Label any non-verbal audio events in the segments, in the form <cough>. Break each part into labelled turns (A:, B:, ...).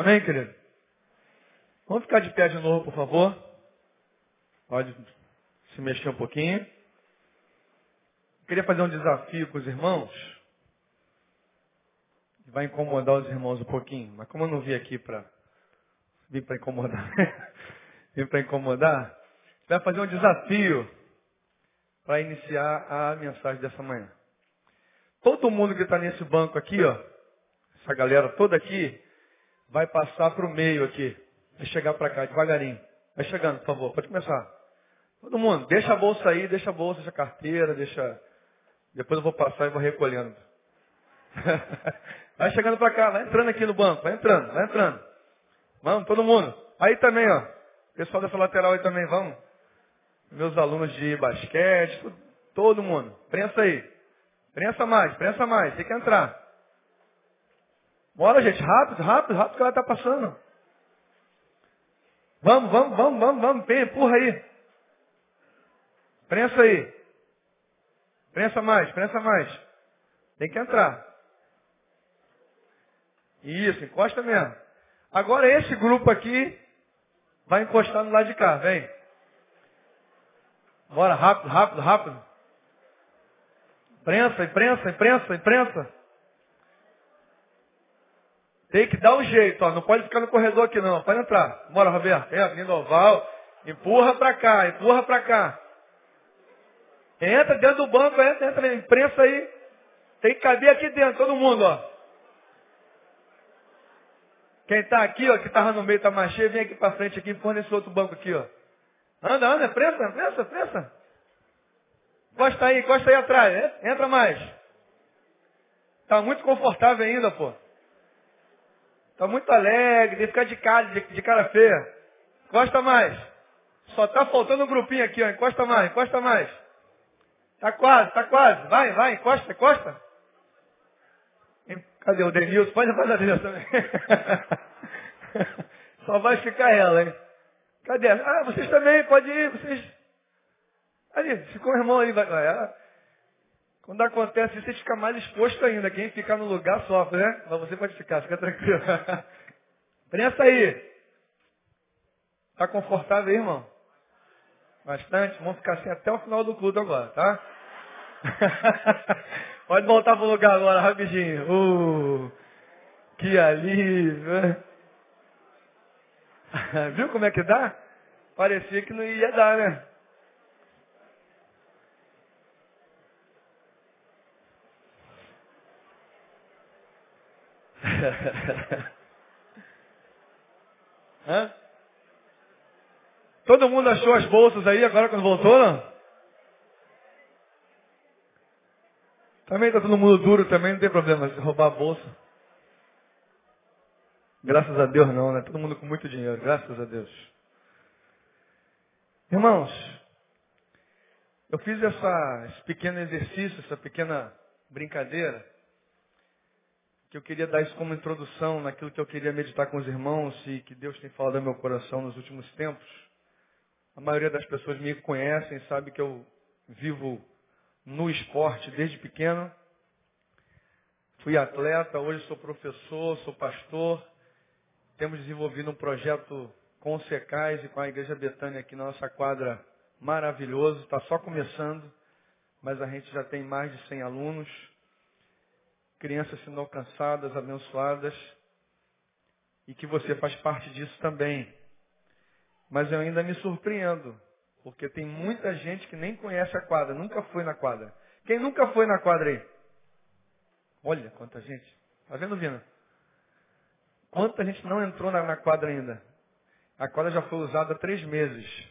A: Amém, querido? Vamos ficar de pé de novo, por favor. Pode se mexer um pouquinho. Queria fazer um desafio com os irmãos. Vai incomodar os irmãos um pouquinho. Mas como eu não vim aqui para vim para incomodar, <laughs> vim para incomodar, vai fazer um desafio para iniciar a mensagem dessa manhã. Todo mundo que está nesse banco aqui, ó, essa galera toda aqui, vai passar para o meio aqui. Vai chegar para cá, devagarinho. Vai chegando, por favor, pode começar. Todo mundo, deixa a bolsa aí, deixa a bolsa, deixa a carteira, deixa. Depois eu vou passar e vou recolhendo. <laughs> vai chegando para cá, vai entrando aqui no banco, vai entrando, vai entrando. Vamos, todo mundo. Aí também, ó. Pessoal dessa lateral aí também, vamos. Meus alunos de basquete, todo mundo. Prensa aí. Prensa mais, prensa mais, tem que entrar. Bora, gente, rápido, rápido, rápido que ela está passando. Vamos, vamos, vamos, vamos, vamos, empurra aí. Prensa aí. Prensa mais, prensa mais. Tem que entrar. Isso, encosta mesmo. Agora esse grupo aqui vai encostar no lado de cá, vem. Bora, rápido, rápido, rápido. Imprensa, imprensa, imprensa, imprensa. Tem que dar um jeito, ó. Não pode ficar no corredor aqui não. Pode entrar. Bora, Roberto. É, vindo oval. Empurra pra cá, empurra pra cá. Entra dentro do banco, entra, entra, imprensa aí. Tem que caber aqui dentro, todo mundo, ó. Quem está aqui, ó, que estava no meio, está mais cheio, vem aqui para frente aqui, põe nesse outro banco aqui, ó. Anda, anda, prensa, prensa, prensa. Encosta aí, encosta aí atrás, entra mais. Está muito confortável ainda, pô. Está muito alegre, de ficar de cara, de, de cara feia. Encosta mais. Só está faltando um grupinho aqui, ó. Encosta mais, encosta mais. Está quase, está quase. Vai, vai, encosta, encosta. Cadê o Denilson? Pode fazer a Denilson <laughs> também. Só vai ficar ela, hein? Cadê? Ah, vocês também, pode ir, vocês. Ali, ficou o irmão ali. Vai. Ah, quando acontece isso, você fica mais exposto ainda. Quem ficar no lugar sofre, né? Mas você pode ficar, fica tranquilo. <laughs> Prensa aí. Tá confortável aí, irmão? Bastante? Vamos ficar assim até o final do culto agora, tá? <laughs> Pode voltar pro lugar agora, rapidinho. Uh, que alívio. <laughs> Viu como é que dá? Parecia que não ia dar, né? <laughs> Hã? Todo mundo achou as bolsas aí agora quando voltou, não? Também está todo mundo duro também, não tem problema roubar a bolsa. Graças a Deus não, né? Todo mundo com muito dinheiro, graças a Deus. Irmãos, eu fiz essa, esse pequeno exercício, essa pequena brincadeira, que eu queria dar isso como introdução naquilo que eu queria meditar com os irmãos e que Deus tem falado ao meu coração nos últimos tempos. A maioria das pessoas me conhecem, sabe que eu vivo no esporte desde pequeno. Fui atleta, hoje sou professor, sou pastor. Temos desenvolvido um projeto com o Secais e com a Igreja Betânia aqui na nossa quadra maravilhoso. Está só começando, mas a gente já tem mais de 100 alunos. Crianças sendo alcançadas, abençoadas. E que você faz parte disso também. Mas eu ainda me surpreendo porque tem muita gente que nem conhece a quadra, nunca foi na quadra. Quem nunca foi na quadra aí? Olha quanta gente. Tá vendo, Vina? Quanta gente não entrou na, na quadra ainda? A quadra já foi usada há três meses.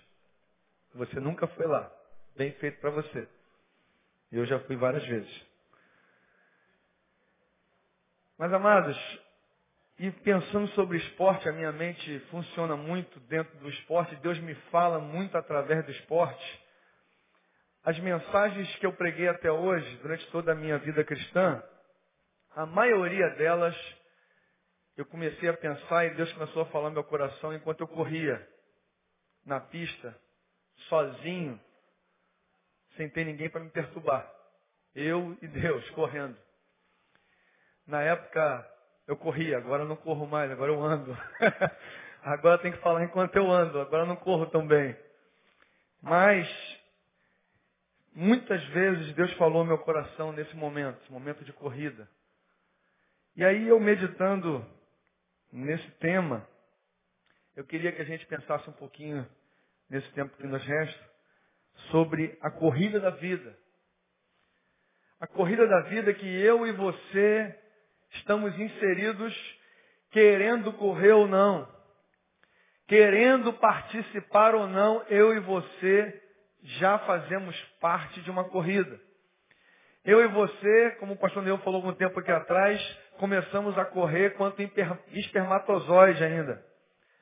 A: Você nunca foi lá. Bem feito para você. Eu já fui várias vezes. Mas, amados, e pensando sobre esporte, a minha mente funciona muito dentro do esporte. Deus me fala muito através do esporte. As mensagens que eu preguei até hoje, durante toda a minha vida cristã, a maioria delas eu comecei a pensar e Deus começou a falar no meu coração enquanto eu corria na pista, sozinho, sem ter ninguém para me perturbar. Eu e Deus correndo. Na época, eu corria, agora não corro mais, agora eu ando. <laughs> agora tem que falar enquanto eu ando, agora não corro tão bem. Mas, muitas vezes Deus falou no meu coração nesse momento, esse momento de corrida. E aí eu meditando nesse tema, eu queria que a gente pensasse um pouquinho, nesse tempo que nos resta, sobre a corrida da vida. A corrida da vida que eu e você estamos inseridos querendo correr ou não. Querendo participar ou não, eu e você já fazemos parte de uma corrida. Eu e você, como o pastor Neil falou algum tempo aqui atrás, começamos a correr quanto espermatozoide ainda.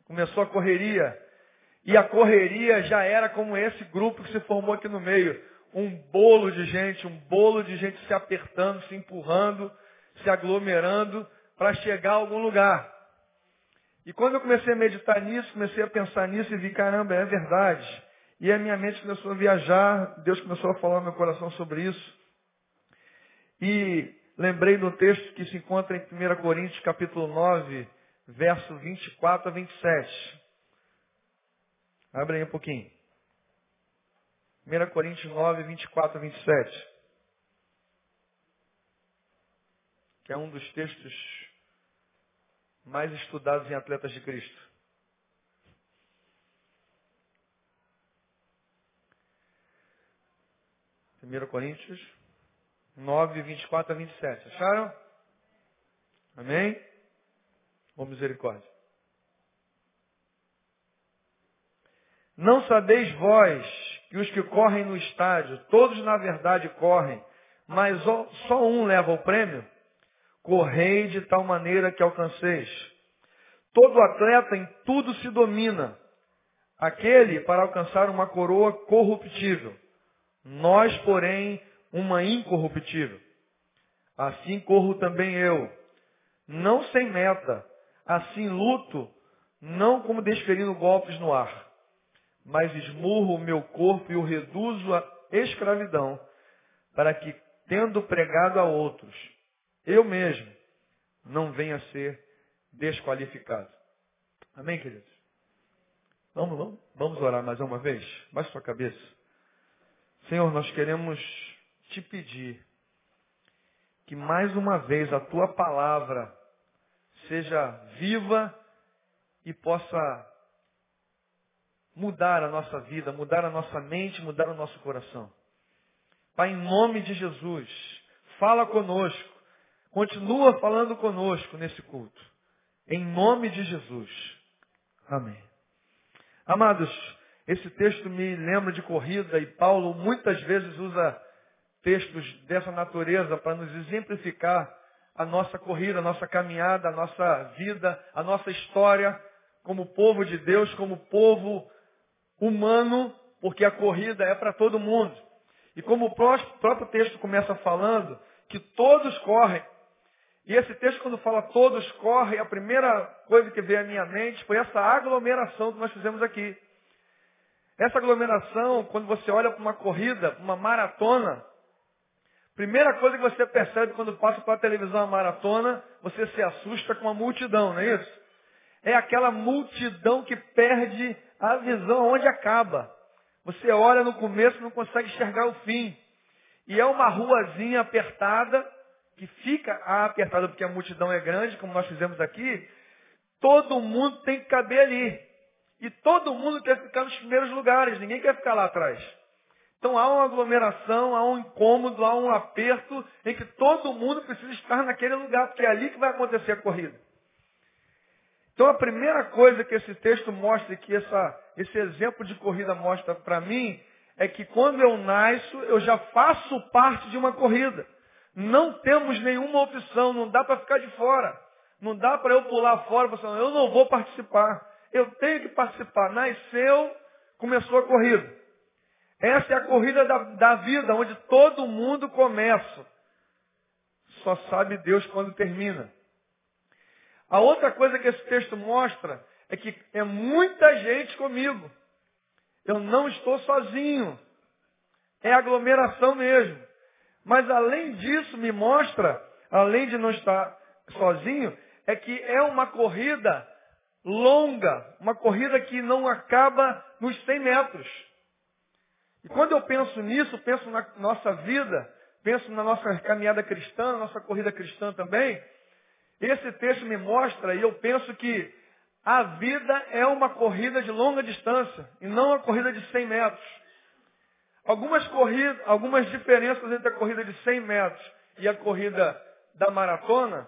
A: Começou a correria. E a correria já era como esse grupo que se formou aqui no meio. Um bolo de gente, um bolo de gente se apertando, se empurrando, se aglomerando para chegar a algum lugar. E quando eu comecei a meditar nisso, comecei a pensar nisso e vi, caramba, é verdade. E a minha mente começou a viajar, Deus começou a falar no meu coração sobre isso. E lembrei do texto que se encontra em 1 Coríntios capítulo 9, verso 24 a 27. Abre aí um pouquinho. 1 Coríntios 9, 24 a 27. Que é um dos textos mais estudados em atletas de Cristo. Primeiro Coríntios 9, 24 a 27. Acharam? Amém? Ou misericórdia. Não sabeis vós que os que correm no estádio, todos na verdade correm, mas só um leva o prêmio? Correi de tal maneira que alcanceis. Todo atleta em tudo se domina. Aquele para alcançar uma coroa corruptível. Nós, porém, uma incorruptível. Assim corro também eu. Não sem meta. Assim luto, não como desferindo golpes no ar. Mas esmurro o meu corpo e o reduzo à escravidão, para que, tendo pregado a outros, eu mesmo não venha a ser desqualificado. Amém, queridos? Vamos, vamos, vamos orar mais uma vez? Baixe sua cabeça. Senhor, nós queremos te pedir que mais uma vez a tua palavra seja viva e possa mudar a nossa vida, mudar a nossa mente, mudar o nosso coração. Pai, em nome de Jesus, fala conosco, continua falando conosco nesse culto. Em nome de Jesus. Amém. Amados, esse texto me lembra de corrida e Paulo muitas vezes usa textos dessa natureza para nos exemplificar a nossa corrida, a nossa caminhada, a nossa vida, a nossa história como povo de Deus, como povo humano, porque a corrida é para todo mundo. E como o próprio texto começa falando, que todos correm. E esse texto, quando fala todos correm, a primeira coisa que veio à minha mente foi essa aglomeração que nós fizemos aqui. Essa aglomeração, quando você olha para uma corrida, uma maratona, Primeira coisa que você percebe quando passa pela televisão a maratona, você se assusta com a multidão, não é isso? É aquela multidão que perde a visão onde acaba. Você olha no começo e não consegue enxergar o fim. E é uma ruazinha apertada, que fica apertada porque a multidão é grande, como nós fizemos aqui. Todo mundo tem que caber ali. E todo mundo quer ficar nos primeiros lugares, ninguém quer ficar lá atrás. Então há uma aglomeração, há um incômodo, há um aperto em que todo mundo precisa estar naquele lugar, porque é ali que vai acontecer a corrida. Então a primeira coisa que esse texto mostra, que essa, esse exemplo de corrida mostra para mim, é que quando eu nasço, eu já faço parte de uma corrida. Não temos nenhuma opção, não dá para ficar de fora. Não dá para eu pular fora e falar, eu não vou participar. Eu tenho que participar. Nasceu, começou a corrida. Essa é a corrida da, da vida, onde todo mundo começa. Só sabe Deus quando termina. A outra coisa que esse texto mostra é que é muita gente comigo. Eu não estou sozinho. É aglomeração mesmo. Mas além disso, me mostra, além de não estar sozinho, é que é uma corrida longa, uma corrida que não acaba nos 100 metros. E quando eu penso nisso, penso na nossa vida, penso na nossa caminhada cristã, na nossa corrida cristã também, esse texto me mostra e eu penso que a vida é uma corrida de longa distância e não uma corrida de 100 metros. Algumas, corridas, algumas diferenças entre a corrida de 100 metros e a corrida da maratona,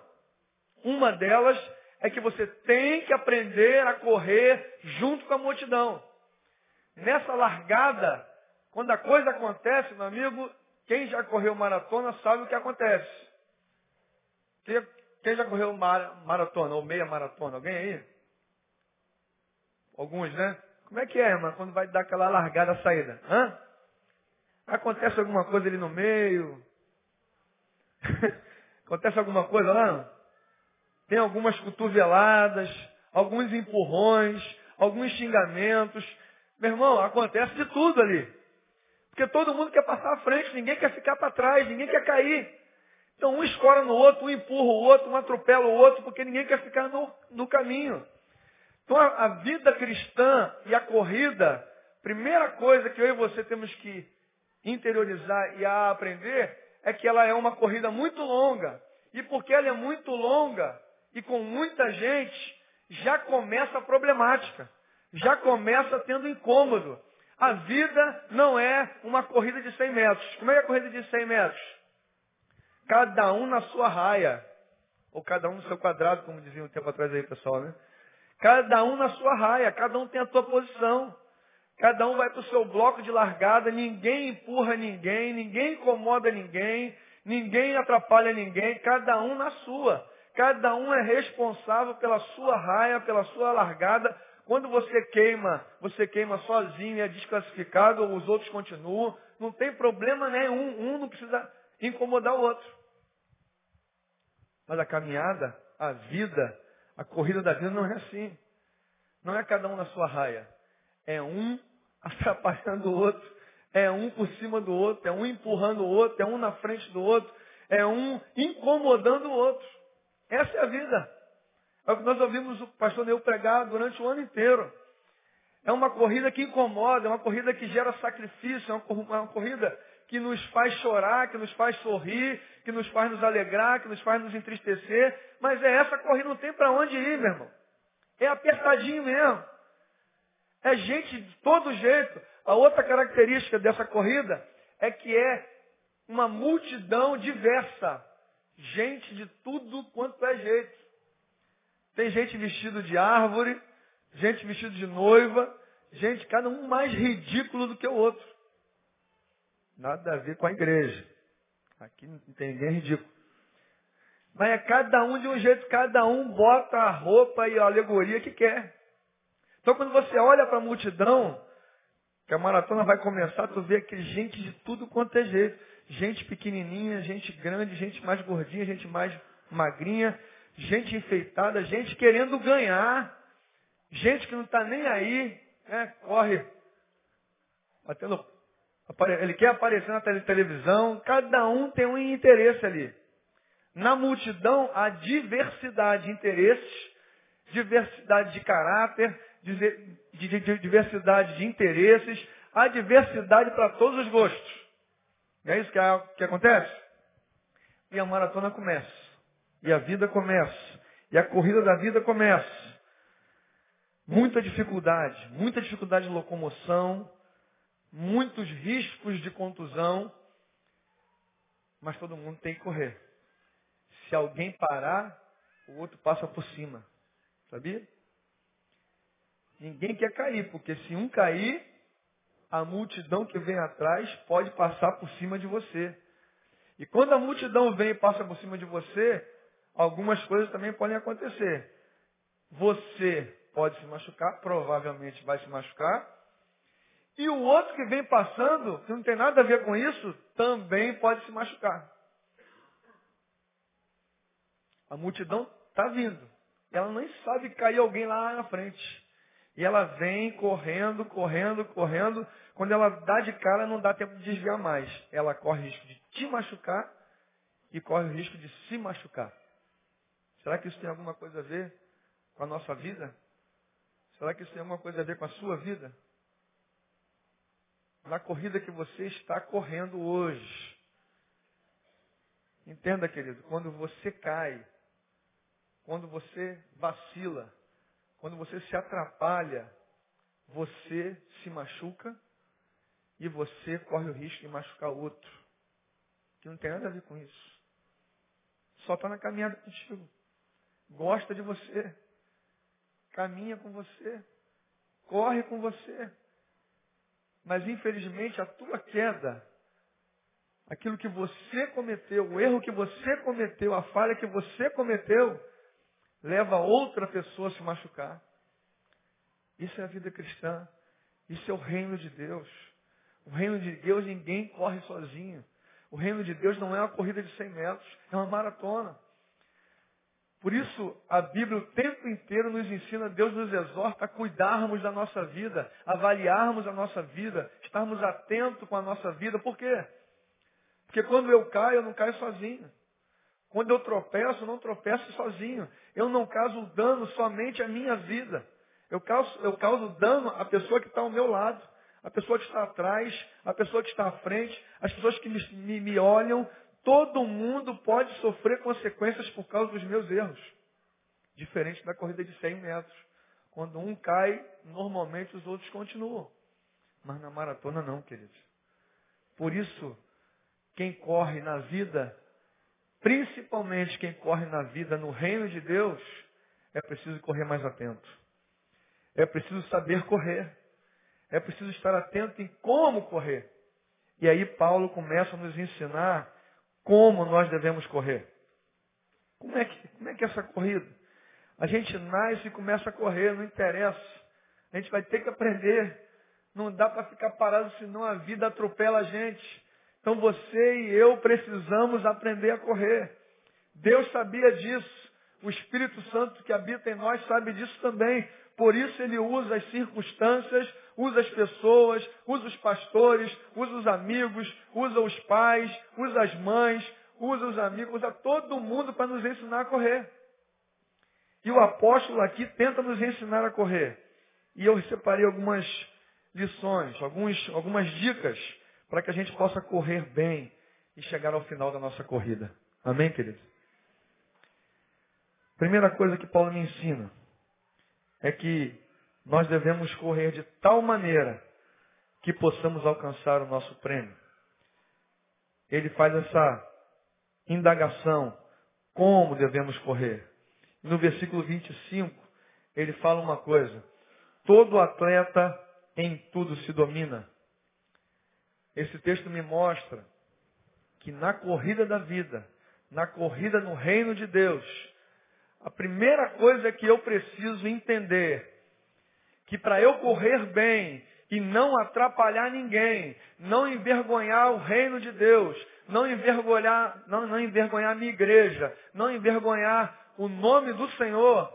A: uma delas é que você tem que aprender a correr junto com a multidão. Nessa largada, quando a coisa acontece, meu amigo, quem já correu maratona sabe o que acontece. Quem já correu maratona ou meia maratona? Alguém aí? Alguns, né? Como é que é, irmão, quando vai dar aquela largada saída? Hã? Acontece alguma coisa ali no meio? <laughs> Acontece alguma coisa lá? Tem algumas cotoveladas, alguns empurrões, alguns xingamentos. Meu irmão, acontece de tudo ali. Porque todo mundo quer passar à frente, ninguém quer ficar para trás, ninguém quer cair. Então um escora no outro, um empurra o outro, um atropela o outro, porque ninguém quer ficar no, no caminho. Então a, a vida cristã e a corrida, primeira coisa que eu e você temos que interiorizar e a aprender é que ela é uma corrida muito longa. E porque ela é muito longa e com muita gente, já começa a problemática. Já começa tendo incômodo. A vida não é uma corrida de 100 metros. Como é, é a corrida de 100 metros? Cada um na sua raia. Ou cada um no seu quadrado, como dizia um tempo atrás aí, pessoal, né? Cada um na sua raia, cada um tem a sua posição. Cada um vai para o seu bloco de largada, ninguém empurra ninguém, ninguém incomoda ninguém, ninguém atrapalha ninguém, cada um na sua. Cada um é responsável pela sua raia, pela sua largada. Quando você queima, você queima sozinho, é desclassificado, os outros continuam. Não tem problema nenhum, um não precisa incomodar o outro. Mas a caminhada, a vida, a corrida da vida não é assim. Não é cada um na sua raia. É um <laughs> atrapalhando o outro, é um por cima do outro, é um empurrando o outro, é um na frente do outro, é um incomodando o outro. Essa é a vida. É o que nós ouvimos o pastor Neu pregar durante o ano inteiro. É uma corrida que incomoda, é uma corrida que gera sacrifício, é uma corrida que nos faz chorar, que nos faz sorrir, que nos faz nos alegrar, que nos faz nos entristecer. Mas é essa corrida, não tem para onde ir, meu irmão. É apertadinho mesmo. É gente de todo jeito. A outra característica dessa corrida é que é uma multidão diversa. Gente de tudo quanto é jeito. Tem gente vestido de árvore, gente vestido de noiva, gente, cada um mais ridículo do que o outro. Nada a ver com a igreja. Aqui não tem ninguém ridículo. Mas é cada um de um jeito, cada um bota a roupa e a alegoria que quer. Então quando você olha para a multidão, que a maratona vai começar, tu vê aquele gente de tudo quanto é jeito. Gente pequenininha, gente grande, gente mais gordinha, gente mais magrinha, gente enfeitada, gente querendo ganhar, gente que não está nem aí, né? corre, batendo, ele quer aparecer na televisão, cada um tem um interesse ali. Na multidão há diversidade de interesses, diversidade de caráter, de, de, de diversidade de interesses, há diversidade para todos os gostos. Não é isso que, que acontece? E a maratona começa. E a vida começa. E a corrida da vida começa. Muita dificuldade, muita dificuldade de locomoção, muitos riscos de contusão, mas todo mundo tem que correr. Se alguém parar, o outro passa por cima. Sabia? Ninguém quer cair, porque se um cair, a multidão que vem atrás pode passar por cima de você. E quando a multidão vem e passa por cima de você, algumas coisas também podem acontecer. Você pode se machucar, provavelmente vai se machucar. E o outro que vem passando, que não tem nada a ver com isso, também pode se machucar. A multidão está vindo. Ela nem sabe cair alguém lá na frente. E ela vem correndo, correndo, correndo. Quando ela dá de cara, não dá tempo de desviar mais. Ela corre o risco de te machucar e corre o risco de se machucar. Será que isso tem alguma coisa a ver com a nossa vida? Será que isso tem alguma coisa a ver com a sua vida? Na corrida que você está correndo hoje. Entenda, querido, quando você cai, quando você vacila, quando você se atrapalha, você se machuca e você corre o risco de machucar outro. Que não tem nada a ver com isso. Só está na caminhada contigo. Gosta de você. Caminha com você. Corre com você. Mas infelizmente a tua queda, aquilo que você cometeu, o erro que você cometeu, a falha que você cometeu, leva outra pessoa a se machucar. Isso é a vida cristã. Isso é o reino de Deus. O reino de Deus ninguém corre sozinho. O reino de Deus não é uma corrida de 100 metros, é uma maratona. Por isso, a Bíblia o tempo inteiro nos ensina, Deus nos exorta a cuidarmos da nossa vida, avaliarmos a nossa vida, estarmos atentos com a nossa vida. Por quê? Porque quando eu caio, eu não caio sozinho. Quando eu tropeço, eu não tropeço sozinho. Eu não causo dano somente à minha vida. Eu causo, eu causo dano à pessoa que está ao meu lado, à pessoa que está atrás, à pessoa que está à frente, às pessoas que me, me, me olham. Todo mundo pode sofrer consequências por causa dos meus erros. Diferente da corrida de 100 metros. Quando um cai, normalmente os outros continuam. Mas na maratona não, queridos. Por isso, quem corre na vida, principalmente quem corre na vida no reino de Deus, é preciso correr mais atento. É preciso saber correr. É preciso estar atento em como correr. E aí Paulo começa a nos ensinar como nós devemos correr. Como é que, como é, que é essa corrida? A gente nasce e começa a correr, não interessa. A gente vai ter que aprender. Não dá para ficar parado, senão a vida atropela a gente. Então você e eu precisamos aprender a correr. Deus sabia disso. O Espírito Santo que habita em nós sabe disso também. Por isso ele usa as circunstâncias, usa as pessoas, usa os pastores, usa os amigos, usa os pais, usa as mães, usa os amigos, usa todo mundo para nos ensinar a correr. E o apóstolo aqui tenta nos ensinar a correr. E eu separei algumas lições, alguns, algumas dicas para que a gente possa correr bem e chegar ao final da nossa corrida. Amém, querido? Primeira coisa que Paulo me ensina é que nós devemos correr de tal maneira que possamos alcançar o nosso prêmio. Ele faz essa indagação, como devemos correr. No versículo 25, ele fala uma coisa, todo atleta em tudo se domina. Esse texto me mostra que na corrida da vida, na corrida no reino de Deus, a primeira coisa que eu preciso entender, que para eu correr bem e não atrapalhar ninguém, não envergonhar o reino de Deus, não envergonhar, não, não envergonhar a minha igreja, não envergonhar o nome do Senhor,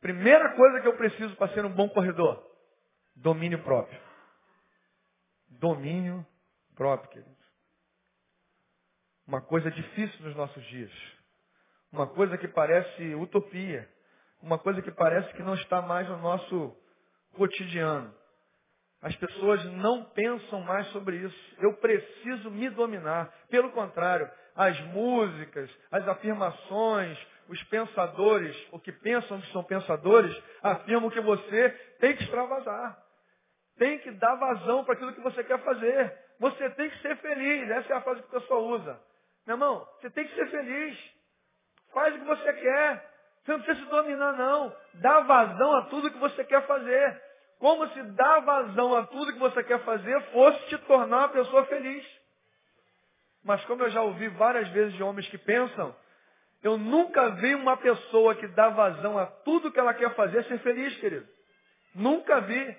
A: primeira coisa que eu preciso para ser um bom corredor, domínio próprio. Domínio próprio, queridos. Uma coisa difícil nos nossos dias. Uma coisa que parece utopia. Uma coisa que parece que não está mais no nosso cotidiano. As pessoas não pensam mais sobre isso. Eu preciso me dominar. Pelo contrário, as músicas, as afirmações, os pensadores, o que pensam que são pensadores, afirmam que você tem que extravasar. Tem que dar vazão para aquilo que você quer fazer. Você tem que ser feliz. Essa é a frase que o pessoal usa. Meu irmão, você tem que ser feliz. Faz o que você quer. Você não precisa se dominar, não. Dá vazão a tudo que você quer fazer. Como se dar vazão a tudo que você quer fazer fosse te tornar uma pessoa feliz. Mas como eu já ouvi várias vezes de homens que pensam, eu nunca vi uma pessoa que dá vazão a tudo que ela quer fazer ser feliz, querido. Nunca vi.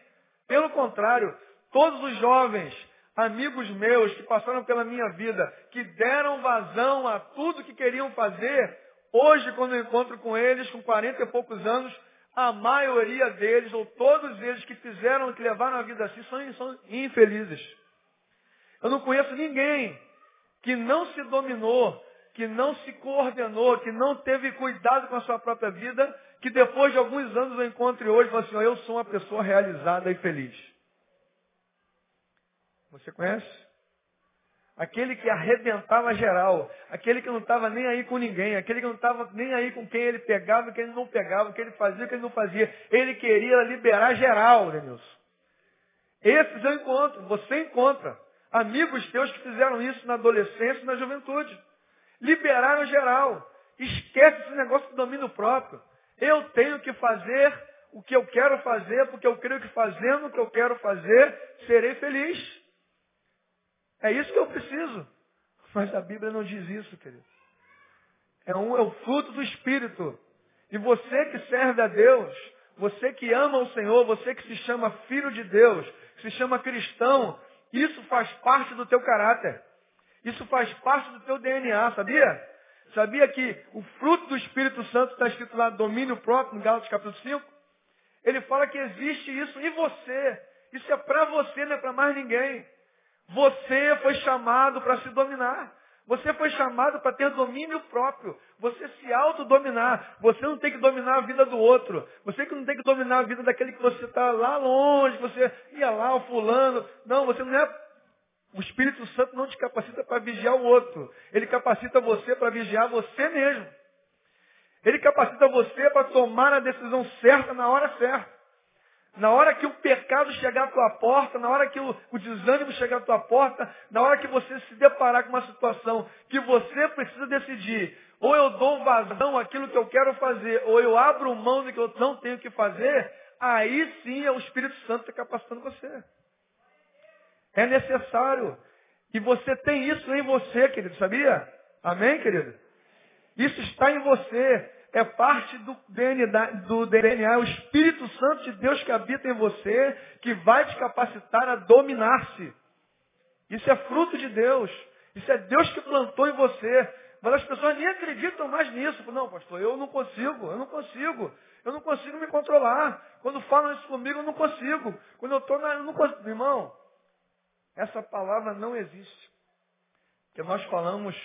A: Pelo contrário, todos os jovens, amigos meus que passaram pela minha vida, que deram vazão a tudo que queriam fazer, Hoje, quando eu encontro com eles, com 40 e poucos anos, a maioria deles, ou todos eles que fizeram, que levaram a vida assim, são, são infelizes. Eu não conheço ninguém que não se dominou, que não se coordenou, que não teve cuidado com a sua própria vida, que depois de alguns anos eu encontre hoje e falo assim, eu sou uma pessoa realizada e feliz. Você conhece? Aquele que arrebentava geral, aquele que não estava nem aí com ninguém, aquele que não estava nem aí com quem ele pegava, quem ele não pegava, quem ele fazia, quem ele não fazia. Ele queria liberar geral, Denilson. Esses eu encontro, você encontra. Amigos teus que fizeram isso na adolescência e na juventude. Liberaram geral. Esquece esse negócio do domínio próprio. Eu tenho que fazer o que eu quero fazer, porque eu creio que fazendo o que eu quero fazer, serei feliz. É isso que eu preciso. Mas a Bíblia não diz isso, querido. É, um, é o fruto do Espírito. E você que serve a Deus, você que ama o Senhor, você que se chama filho de Deus, que se chama cristão, isso faz parte do teu caráter. Isso faz parte do teu DNA, sabia? Sabia que o fruto do Espírito Santo está escrito lá, domínio próprio, no Gálatas capítulo 5? Ele fala que existe isso em você. Isso é para você, não é para mais ninguém. Você foi chamado para se dominar. Você foi chamado para ter domínio próprio. Você se autodominar. Você não tem que dominar a vida do outro. Você que não tem que dominar a vida daquele que você está lá longe, você ia lá, o fulano. Não, você não é. O Espírito Santo não te capacita para vigiar o outro. Ele capacita você para vigiar você mesmo. Ele capacita você para tomar a decisão certa na hora certa. Na hora que o pecado chegar à tua porta, na hora que o, o, desânimo chegar à tua porta, na hora que você se deparar com uma situação que você precisa decidir, ou eu dou vazão àquilo que eu quero fazer, ou eu abro mão do que eu não tenho que fazer, aí sim é o Espírito Santo está capacitando você. É necessário. E você tem isso em você, querido, sabia? Amém, querido? Isso está em você é parte do DNA, do DNA, é o Espírito Santo de Deus que habita em você, que vai te capacitar a dominar-se. Isso é fruto de Deus. Isso é Deus que plantou em você. Mas as pessoas nem acreditam mais nisso. Não, pastor, eu não consigo, eu não consigo. Eu não consigo me controlar. Quando falam isso comigo, eu não consigo. Quando eu estou na. Eu não consigo. Irmão, essa palavra não existe. Porque nós falamos,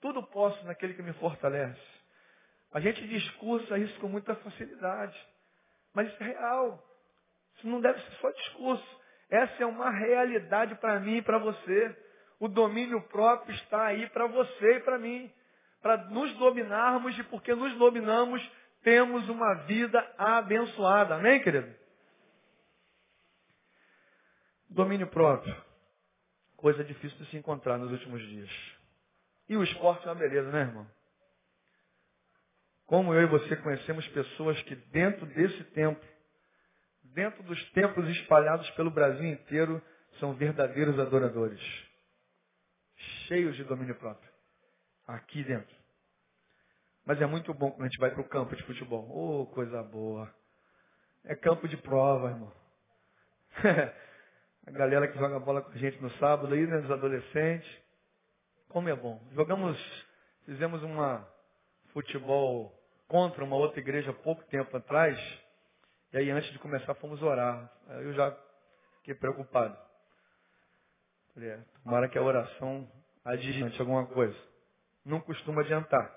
A: tudo posso naquele que me fortalece. A gente discursa isso com muita facilidade. Mas isso é real. Isso não deve ser só discurso. Essa é uma realidade para mim e para você. O domínio próprio está aí para você e para mim. Para nos dominarmos e porque nos dominamos, temos uma vida abençoada. Amém, querido? Domínio próprio. Coisa difícil de se encontrar nos últimos dias. E o esporte é uma beleza, né, irmão? Como eu e você conhecemos pessoas que dentro desse templo, dentro dos templos espalhados pelo Brasil inteiro, são verdadeiros adoradores. Cheios de domínio próprio. Aqui dentro. Mas é muito bom quando a gente vai para o campo de futebol. Oh, coisa boa. É campo de prova, irmão. <laughs> a galera que joga bola com a gente no sábado aí, né, os adolescentes. Como é bom. Jogamos, fizemos uma futebol contra uma outra igreja pouco tempo atrás. E aí antes de começar fomos orar. Aí eu já fiquei preocupado. Falei, é, tomara que a oração adiante alguma coisa. Não costuma adiantar.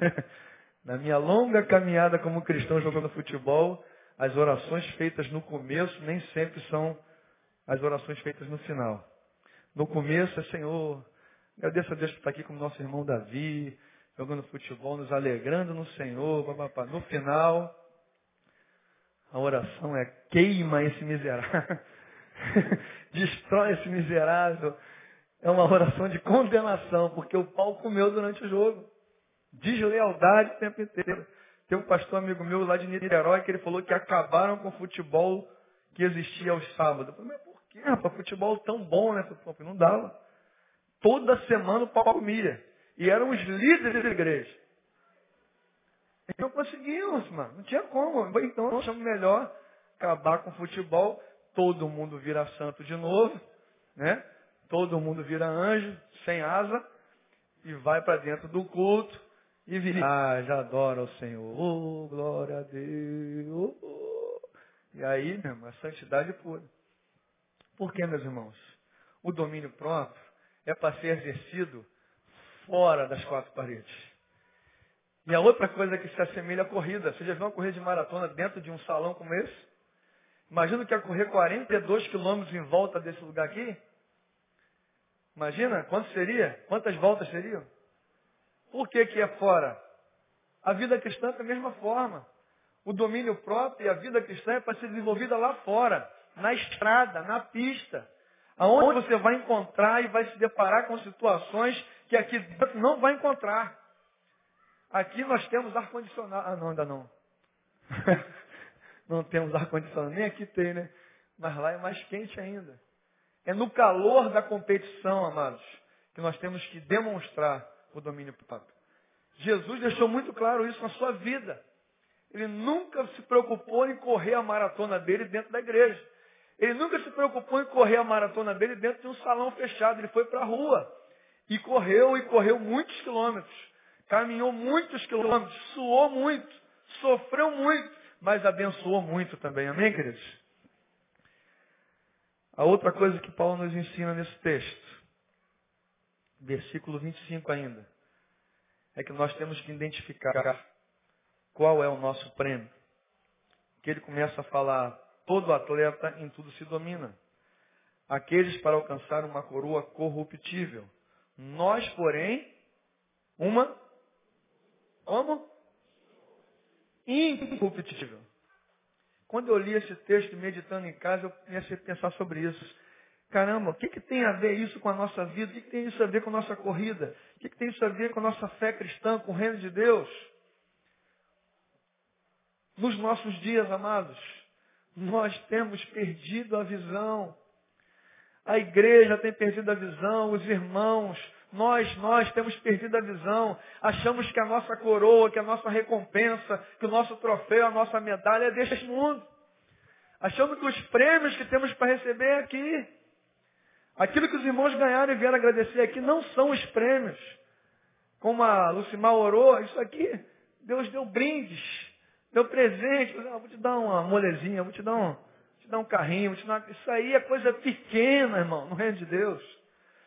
A: <laughs> Na minha longa caminhada como cristão jogando futebol, as orações feitas no começo nem sempre são as orações feitas no final. No começo é Senhor, agradeço a Deus por estar aqui com o nosso irmão Davi, jogando futebol, nos alegrando no Senhor. Papapá. No final, a oração é queima esse miserável. <laughs> Destrói esse miserável. É uma oração de condenação, porque o pau comeu durante o jogo. Deslealdade o tempo inteiro. Tem um pastor amigo meu lá de Niterói que ele falou que acabaram com o futebol que existia aos sábados. Eu falei, mas por quê? Rapaz, futebol tão bom, né? não dava. Toda semana o pau comia. E eram os líderes da igreja. Então conseguimos, mano. Não tinha como. Então achamos melhor acabar com o futebol. Todo mundo vira santo de novo. Né? Todo mundo vira anjo, sem asa. E vai para dentro do culto. E vira. Ah, já adora o Senhor. Oh, glória a Deus. E aí, meu irmão, a santidade pura. Por que, meus irmãos? O domínio próprio é para ser exercido fora das quatro paredes. E a outra coisa que se assemelha à corrida. Você já viu uma corrida de maratona dentro de um salão como esse? Imagina que ia correr 42 quilômetros em volta desse lugar aqui. Imagina quanto seria? Quantas voltas seriam? Por que que é fora? A vida cristã é da mesma forma. O domínio próprio e a vida cristã é para ser desenvolvida lá fora, na estrada, na pista. Aonde você vai encontrar e vai se deparar com situações que aqui não vai encontrar. Aqui nós temos ar-condicionado. Ah, não, ainda não. <laughs> não temos ar-condicionado. Nem aqui tem, né? Mas lá é mais quente ainda. É no calor da competição, amados, que nós temos que demonstrar o domínio próprio. Jesus deixou muito claro isso na sua vida. Ele nunca se preocupou em correr a maratona dele dentro da igreja. Ele nunca se preocupou em correr a maratona dele dentro de um salão fechado. Ele foi para a rua. E correu, e correu muitos quilômetros. Caminhou muitos quilômetros, suou muito, sofreu muito, mas abençoou muito também. Amém, queridos? A outra coisa que Paulo nos ensina nesse texto, versículo 25 ainda, é que nós temos que identificar qual é o nosso prêmio. Que ele começa a falar, todo atleta em tudo se domina. Aqueles para alcançar uma coroa corruptível. Nós, porém, uma como? Incorruptível. Quando eu li esse texto meditando em casa, eu comecei a pensar sobre isso. Caramba, o que, que tem a ver isso com a nossa vida? O que, que tem isso a ver com a nossa corrida? O que, que tem isso a ver com a nossa fé cristã, com o reino de Deus? Nos nossos dias, amados, nós temos perdido a visão. A igreja tem perdido a visão, os irmãos, nós, nós temos perdido a visão. Achamos que a nossa coroa, que a nossa recompensa, que o nosso troféu, a nossa medalha é deste mundo. Achamos que os prêmios que temos para receber é aqui. Aquilo que os irmãos ganharam e vieram agradecer aqui não são os prêmios. Como a Lucimar orou, isso aqui, Deus deu brindes, deu presente. Ah, vou te dar uma molezinha, vou te dar um, te um carrinho, te isso aí é coisa pequena, irmão, no reino de Deus.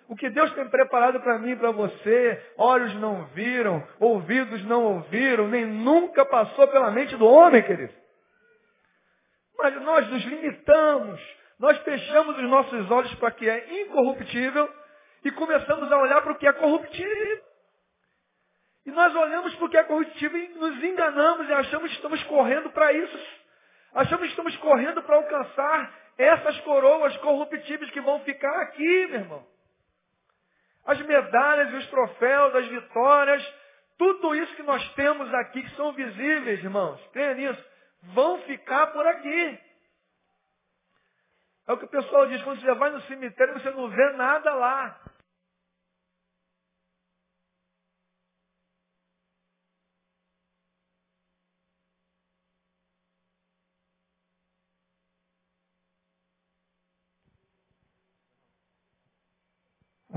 A: O que Deus tem preparado para mim e para você, olhos não viram, ouvidos não ouviram, nem nunca passou pela mente do homem, querido. Mas nós nos limitamos, nós fechamos os nossos olhos para o que é incorruptível e começamos a olhar para o que é corruptível. E nós olhamos para o que é corruptível e nos enganamos e achamos que estamos correndo para isso. Achamos que estamos correndo para alcançar essas coroas corruptíveis que vão ficar aqui, meu irmão. As medalhas, os troféus, as vitórias, tudo isso que nós temos aqui, que são visíveis, irmãos, creia nisso, vão ficar por aqui. É o que o pessoal diz, quando você vai no cemitério, você não vê nada lá.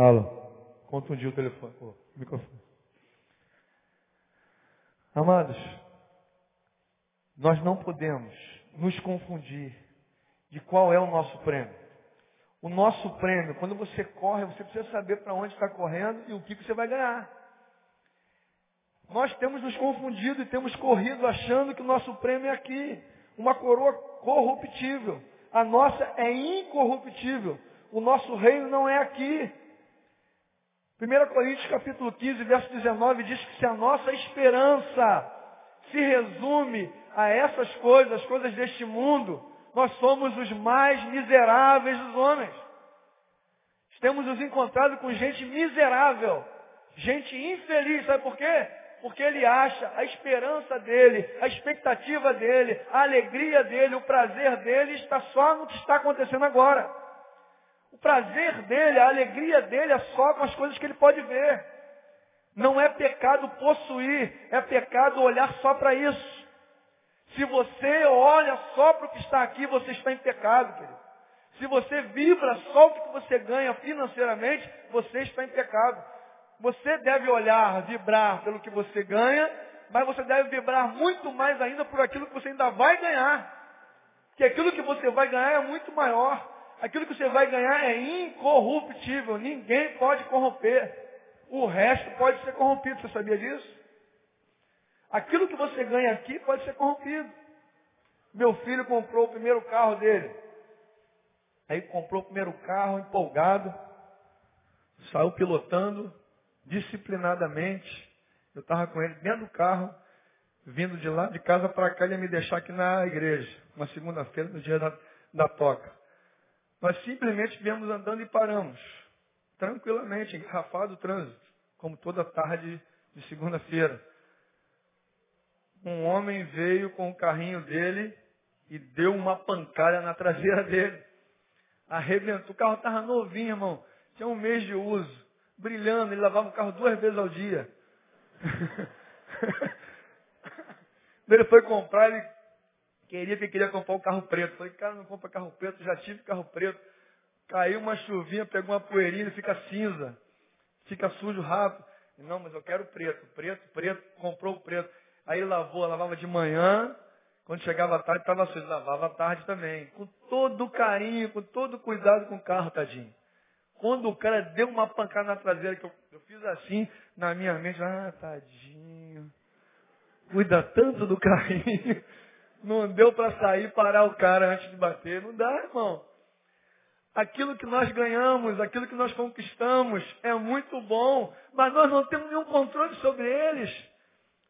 A: Alô. Contundiu o telefone, o microfone. Amados, nós não podemos nos confundir de qual é o nosso prêmio. O nosso prêmio, quando você corre, você precisa saber para onde está correndo e o que você vai ganhar. Nós temos nos confundido e temos corrido achando que o nosso prêmio é aqui, uma coroa corruptível. A nossa é incorruptível. O nosso reino não é aqui. 1 Coríntios capítulo 15, verso 19 diz que se a nossa esperança se resume a essas coisas, as coisas deste mundo, nós somos os mais miseráveis dos homens. Temos nos encontrado com gente miserável, gente infeliz, sabe por quê? Porque ele acha a esperança dele, a expectativa dele, a alegria dele, o prazer dele está só no que está acontecendo agora. Prazer dele, a alegria dele é só com as coisas que ele pode ver. Não é pecado possuir, é pecado olhar só para isso. Se você olha só para o que está aqui, você está em pecado, querido. Se você vibra só o que você ganha financeiramente, você está em pecado. Você deve olhar, vibrar pelo que você ganha, mas você deve vibrar muito mais ainda por aquilo que você ainda vai ganhar. Porque aquilo que você vai ganhar é muito maior. Aquilo que você vai ganhar é incorruptível. Ninguém pode corromper. o resto pode ser corrompido. Você sabia disso? Aquilo que você ganha aqui pode ser corrompido. Meu filho comprou o primeiro carro dele. Aí comprou o primeiro carro, empolgado, saiu pilotando, disciplinadamente. Eu estava com ele dentro do carro, vindo de lá de casa para cá, ele ia me deixar aqui na igreja, uma segunda-feira, no dia da, da toca. Nós simplesmente viemos andando e paramos, tranquilamente, engarrafado o trânsito, como toda tarde de segunda-feira. Um homem veio com o carrinho dele e deu uma pancada na traseira dele. Arrebentou. O carro estava novinho, irmão. Tinha um mês de uso. Brilhando. Ele lavava o carro duas vezes ao dia. <laughs> ele foi comprar, ele queria que queria comprar o carro preto. falei, cara, não compra carro preto, já tive carro preto. Caiu uma chuvinha, pegou uma poeirinha, fica cinza. Fica sujo rápido. Não, mas eu quero preto, preto, preto, comprou o preto. Aí lavou, lavava de manhã, quando chegava à tarde, estava sujo. Lavava à tarde também. Com todo carinho, com todo cuidado com o carro, tadinho. Quando o cara deu uma pancada na traseira, que eu, eu fiz assim, na minha mente, ah, tadinho. Cuida tanto do carrinho. Não deu para sair parar o cara antes de bater. Não dá, irmão. Aquilo que nós ganhamos, aquilo que nós conquistamos é muito bom, mas nós não temos nenhum controle sobre eles.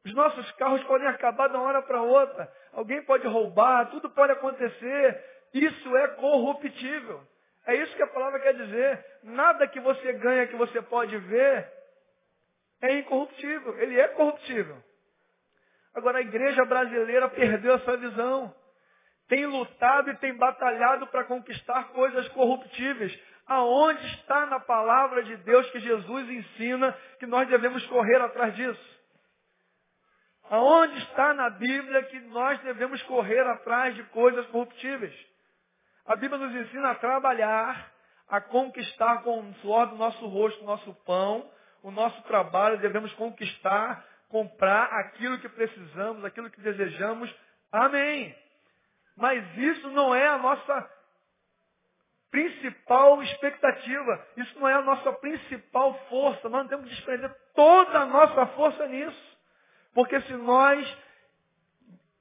A: Os nossos carros podem acabar de uma hora para outra. Alguém pode roubar, tudo pode acontecer. Isso é corruptível. É isso que a palavra quer dizer. Nada que você ganha, que você pode ver, é incorruptível. Ele é corruptível. Agora a igreja brasileira perdeu essa visão. Tem lutado e tem batalhado para conquistar coisas corruptíveis. Aonde está na palavra de Deus que Jesus ensina que nós devemos correr atrás disso? Aonde está na Bíblia que nós devemos correr atrás de coisas corruptíveis? A Bíblia nos ensina a trabalhar, a conquistar com o suor do nosso rosto o nosso pão, o nosso trabalho, devemos conquistar, comprar aquilo que precisamos, aquilo que desejamos. Amém. Mas isso não é a nossa principal expectativa. Isso não é a nossa principal força. Nós temos que desprender toda a nossa força nisso. Porque se nós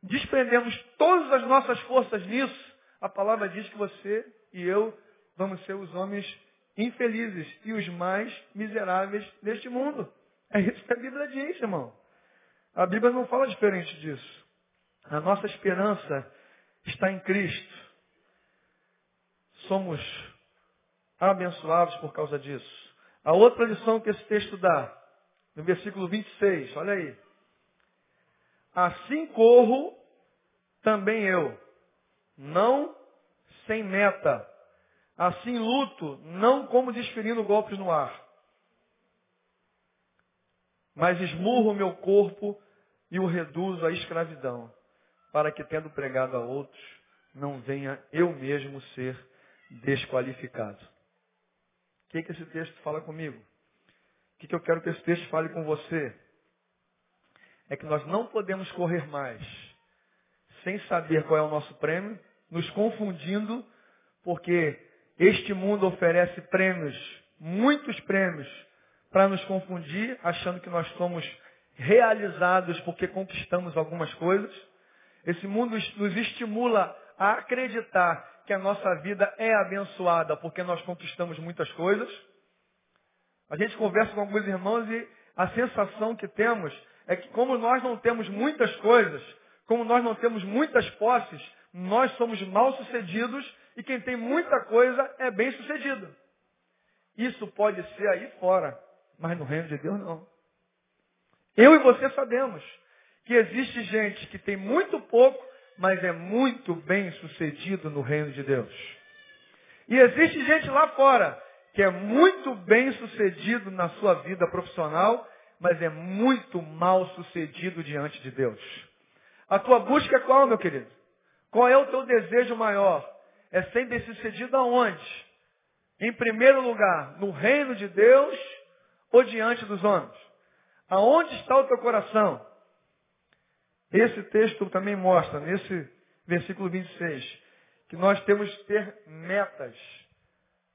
A: desprendemos todas as nossas forças nisso, a palavra diz que você e eu vamos ser os homens infelizes e os mais miseráveis deste mundo. É isso que a Bíblia diz, irmão. A Bíblia não fala diferente disso. A nossa esperança está em Cristo. Somos abençoados por causa disso. A outra lição que esse texto dá, no versículo 26, olha aí. Assim corro também eu, não sem meta. Assim luto, não como desferindo golpes no ar. Mas esmurro o meu corpo e o reduzo à escravidão, para que, tendo pregado a outros, não venha eu mesmo ser desqualificado. O que, que esse texto fala comigo? O que, que eu quero que esse texto fale com você? é que nós não podemos correr mais sem saber qual é o nosso prêmio, nos confundindo, porque este mundo oferece prêmios, muitos prêmios, para nos confundir, achando que nós somos realizados porque conquistamos algumas coisas. Esse mundo nos estimula a acreditar que a nossa vida é abençoada porque nós conquistamos muitas coisas. A gente conversa com alguns irmãos e a sensação que temos é que como nós não temos muitas coisas, como nós não temos muitas posses, nós somos mal sucedidos e quem tem muita coisa é bem sucedido. Isso pode ser aí fora, mas no reino de Deus não. Eu e você sabemos que existe gente que tem muito pouco, mas é muito bem sucedido no reino de Deus. E existe gente lá fora que é muito bem sucedido na sua vida profissional mas é muito mal sucedido diante de Deus. A tua busca é qual, meu querido? Qual é o teu desejo maior? É ser bem sucedido aonde? Em primeiro lugar, no reino de Deus ou diante dos homens? Aonde está o teu coração? Esse texto também mostra, nesse versículo 26, que nós temos que ter metas.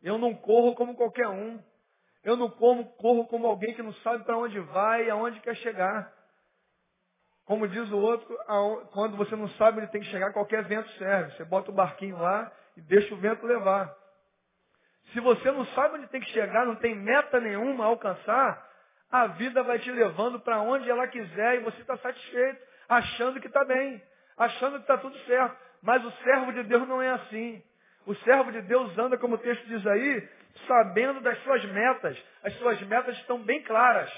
A: Eu não corro como qualquer um. Eu não como, corro como alguém que não sabe para onde vai e aonde quer chegar. Como diz o outro, quando você não sabe onde tem que chegar, qualquer vento serve. Você bota o barquinho lá e deixa o vento levar. Se você não sabe onde tem que chegar, não tem meta nenhuma a alcançar, a vida vai te levando para onde ela quiser e você está satisfeito, achando que está bem, achando que está tudo certo. Mas o servo de Deus não é assim. O servo de Deus anda, como o texto diz aí, sabendo das suas metas. As suas metas estão bem claras.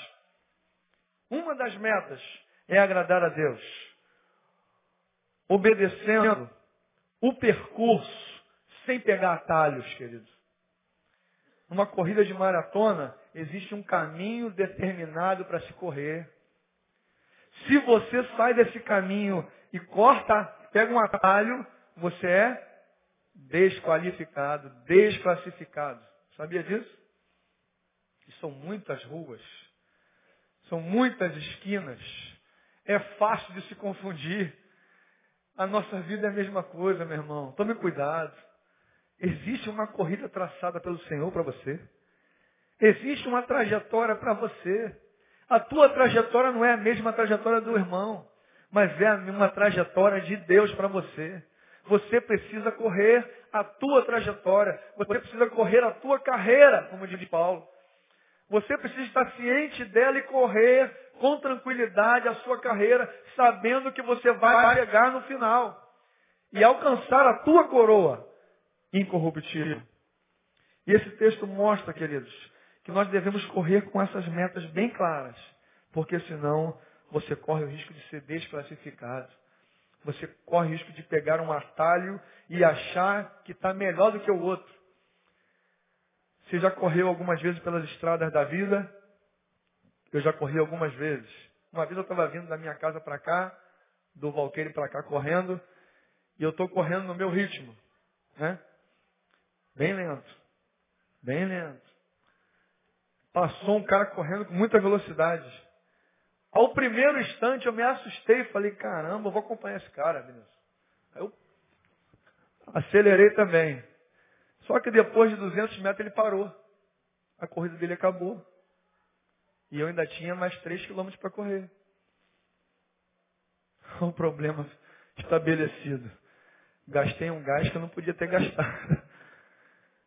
A: Uma das metas é agradar a Deus. Obedecendo o percurso, sem pegar atalhos, queridos. Numa corrida de maratona, existe um caminho determinado para se correr. Se você sai desse caminho e corta, pega um atalho, você é desqualificado, desclassificado. Sabia disso? E são muitas ruas, são muitas esquinas. É fácil de se confundir. A nossa vida é a mesma coisa, meu irmão. Tome cuidado. Existe uma corrida traçada pelo Senhor para você. Existe uma trajetória para você. A tua trajetória não é a mesma trajetória do irmão, mas é uma trajetória de Deus para você. Você precisa correr a tua trajetória. Você precisa correr a tua carreira, como diz Paulo. Você precisa estar ciente dela e correr com tranquilidade a sua carreira, sabendo que você vai chegar no final e alcançar a tua coroa incorruptível. E esse texto mostra, queridos, que nós devemos correr com essas metas bem claras, porque senão você corre o risco de ser desclassificado. Você corre o risco de pegar um atalho e achar que está melhor do que o outro. Você já correu algumas vezes pelas estradas da vida? Eu já corri algumas vezes. Uma vez eu estava vindo da minha casa para cá, do Valqueire para cá correndo, e eu estou correndo no meu ritmo. Né? Bem lento. Bem lento. Passou um cara correndo com muita velocidade. Ao primeiro instante eu me assustei e falei, caramba, eu vou acompanhar esse cara, Vinícius. Aí eu acelerei também. Só que depois de 200 metros ele parou. A corrida dele acabou. E eu ainda tinha mais 3 quilômetros para correr. O <laughs> problema estabelecido. Gastei um gás que eu não podia ter gastado.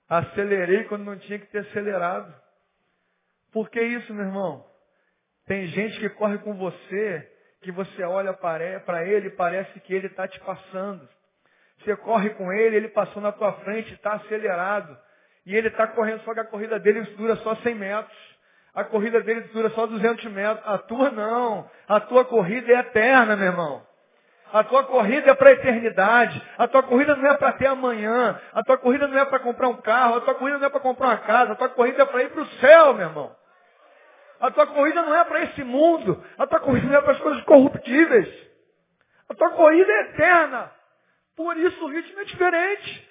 A: Acelerei quando não tinha que ter acelerado. Por que isso, meu irmão? Tem gente que corre com você, que você olha para ele e parece que ele está te passando. Você corre com ele, ele passou na tua frente, está acelerado. E ele está correndo, só que a corrida dele dura só 100 metros. A corrida dele dura só 200 metros. A tua não. A tua corrida é eterna, meu irmão. A tua corrida é para a eternidade. A tua corrida não é para ter amanhã. A tua corrida não é para comprar um carro. A tua corrida não é para comprar uma casa. A tua corrida é para ir para o céu, meu irmão. A tua corrida não é para esse mundo. A tua corrida não é para as coisas corruptíveis. A tua corrida é eterna. Por isso o ritmo é diferente.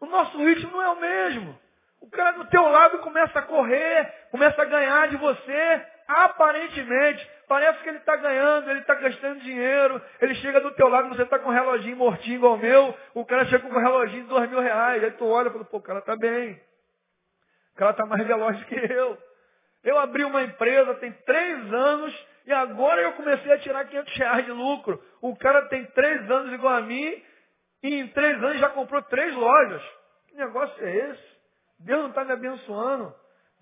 A: O nosso ritmo não é o mesmo. O cara do teu lado começa a correr, começa a ganhar de você, aparentemente. Parece que ele está ganhando, ele está gastando dinheiro. Ele chega do teu lado, você está com um reloginho mortinho igual o meu. O cara chega com um reloginho de dois mil reais. Aí tu olha e fala, pô, o cara está bem. O cara está mais veloz que eu. Eu abri uma empresa tem três anos e agora eu comecei a tirar 500 reais de lucro. O cara tem três anos igual a mim e em três anos já comprou três lojas. Que negócio é esse? Deus não está me abençoando.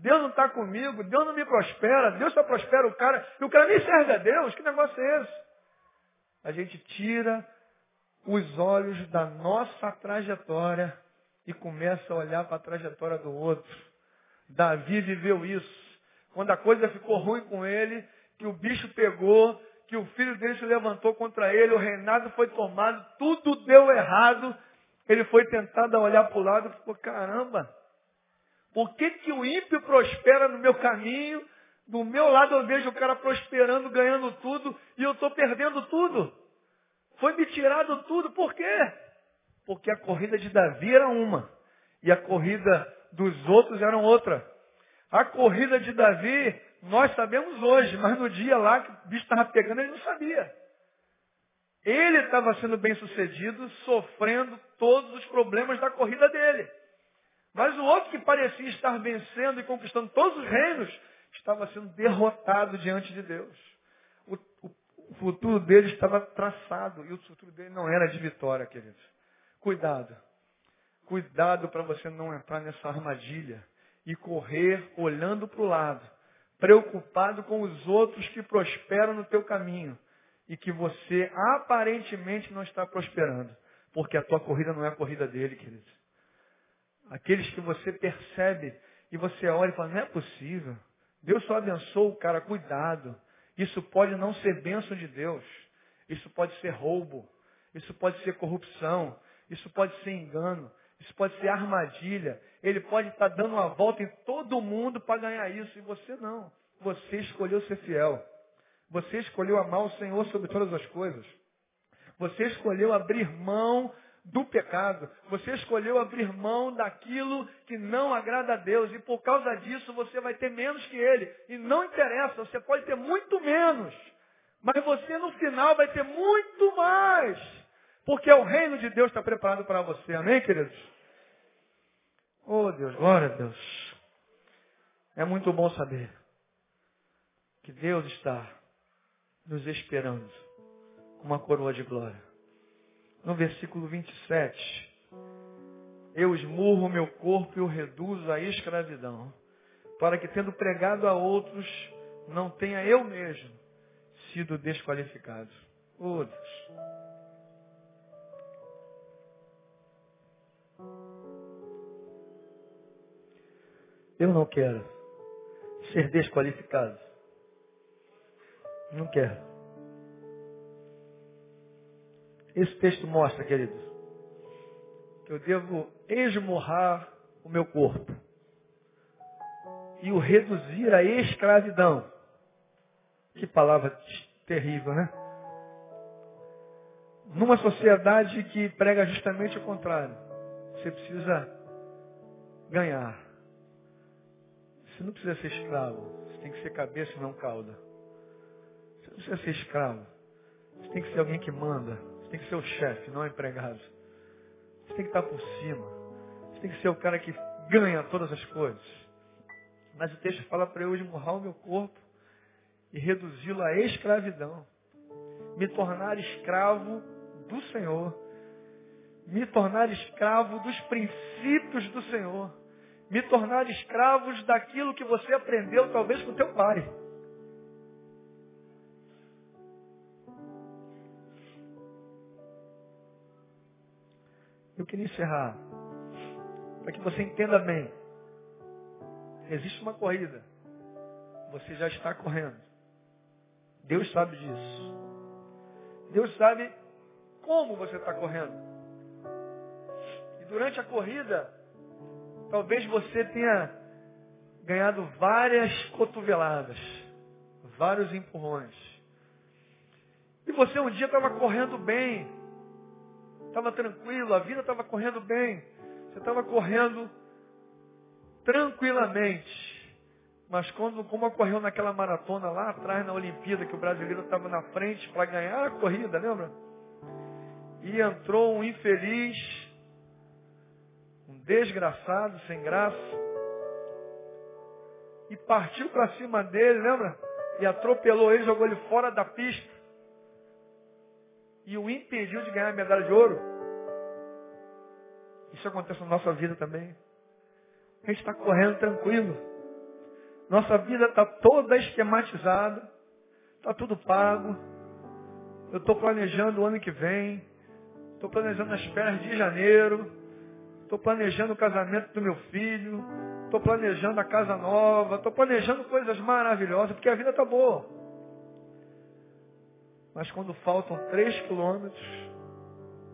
A: Deus não está comigo, Deus não me prospera, Deus só prospera o cara, e o cara nem serve a Deus, que negócio é esse? A gente tira os olhos da nossa trajetória e começa a olhar para a trajetória do outro. Davi viveu isso. Quando a coisa ficou ruim com ele, que o bicho pegou, que o filho dele se levantou contra ele, o reinado foi tomado, tudo deu errado. Ele foi tentado a olhar para o lado e falou, caramba, por que, que o ímpio prospera no meu caminho? Do meu lado eu vejo o cara prosperando, ganhando tudo, e eu estou perdendo tudo. Foi me tirado tudo. Por quê? Porque a corrida de Davi era uma, e a corrida dos outros era outra. A corrida de Davi, nós sabemos hoje, mas no dia lá que o bicho estava pegando, ele não sabia. Ele estava sendo bem sucedido, sofrendo todos os problemas da corrida dele. Mas o outro que parecia estar vencendo e conquistando todos os reinos, estava sendo derrotado diante de Deus. O, o, o futuro dele estava traçado e o futuro dele não era de vitória, queridos. Cuidado. Cuidado para você não entrar nessa armadilha e correr olhando para o lado, preocupado com os outros que prosperam no teu caminho e que você aparentemente não está prosperando, porque a tua corrida não é a corrida dele, queridos. Aqueles que você percebe e você olha e fala, não é possível. Deus só abençoa o cara, cuidado. Isso pode não ser bênção de Deus. Isso pode ser roubo. Isso pode ser corrupção. Isso pode ser engano. Isso pode ser armadilha. Ele pode estar dando uma volta em todo mundo para ganhar isso. E você não. Você escolheu ser fiel. Você escolheu amar o Senhor sobre todas as coisas. Você escolheu abrir mão do pecado. Você escolheu abrir mão daquilo que não agrada a Deus. E por causa disso você vai ter menos que ele. E não interessa, você pode ter muito menos. Mas você no final vai ter muito mais. Porque o reino de Deus está preparado para você. Amém, queridos? Oh Deus, glória a Deus. É muito bom saber que Deus está nos esperando com uma coroa de glória no versículo 27. Eu esmurro meu corpo e o reduzo à escravidão, para que, tendo pregado a outros, não tenha eu mesmo sido desqualificado. Oh, Deus. Eu não quero ser desqualificado. Não quero. Esse texto mostra, queridos, que eu devo esmurrar o meu corpo e o reduzir à escravidão. Que palavra terrível, né? Numa sociedade que prega justamente o contrário. Você precisa ganhar. Você não precisa ser escravo. Você tem que ser cabeça e não cauda. Você não precisa ser escravo. Você tem que ser alguém que manda tem que ser o chefe, não o empregado. Você tem que estar por cima. Você tem que ser o cara que ganha todas as coisas. Mas o texto fala para eu esmurrar o meu corpo e reduzi-lo à escravidão. Me tornar escravo do Senhor. Me tornar escravo dos princípios do Senhor. Me tornar escravos daquilo que você aprendeu talvez com teu pai. Eu queria encerrar para que você entenda bem. Existe uma corrida. Você já está correndo. Deus sabe disso. Deus sabe como você está correndo. E durante a corrida, talvez você tenha ganhado várias cotoveladas, vários empurrões. E você um dia estava correndo bem, estava tranquilo, a vida estava correndo bem, você estava correndo tranquilamente. Mas quando, como ocorreu naquela maratona lá atrás na Olimpíada, que o brasileiro estava na frente para ganhar a corrida, lembra? E entrou um infeliz, um desgraçado, sem graça, e partiu para cima dele, lembra? E atropelou ele, jogou ele fora da pista e o impediu de ganhar a medalha de ouro. Isso acontece na nossa vida também. A gente está correndo tranquilo. Nossa vida está toda esquematizada. Está tudo pago. Eu estou planejando o ano que vem. Estou planejando as férias de janeiro. Estou planejando o casamento do meu filho. Estou planejando a casa nova. Estou planejando coisas maravilhosas, porque a vida está boa. Mas quando faltam três quilômetros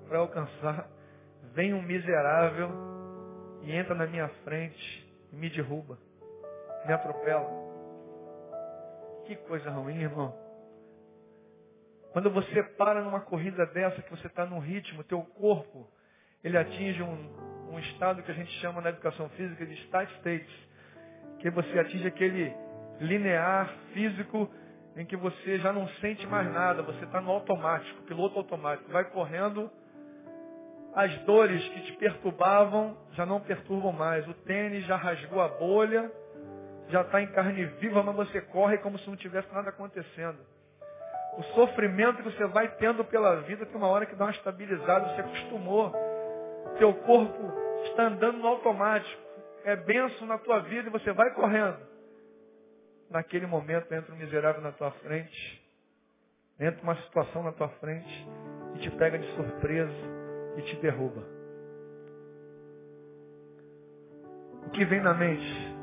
A: para alcançar, vem um miserável e entra na minha frente e me derruba, me atropela. Que coisa ruim, irmão. Quando você para numa corrida dessa, que você está num ritmo, teu corpo, ele atinge um, um estado que a gente chama na educação física de state que você atinge aquele linear físico em que você já não sente mais nada, você está no automático, piloto automático, vai correndo as dores que te perturbavam já não perturbam mais. O tênis já rasgou a bolha, já está em carne viva, mas você corre como se não tivesse nada acontecendo. O sofrimento que você vai tendo pela vida tem uma hora que dá uma estabilizada, você acostumou. Teu corpo está andando no automático. É benção na tua vida e você vai correndo. Naquele momento entra um miserável na tua frente, entra uma situação na tua frente e te pega de surpresa e te derruba. O que vem na mente?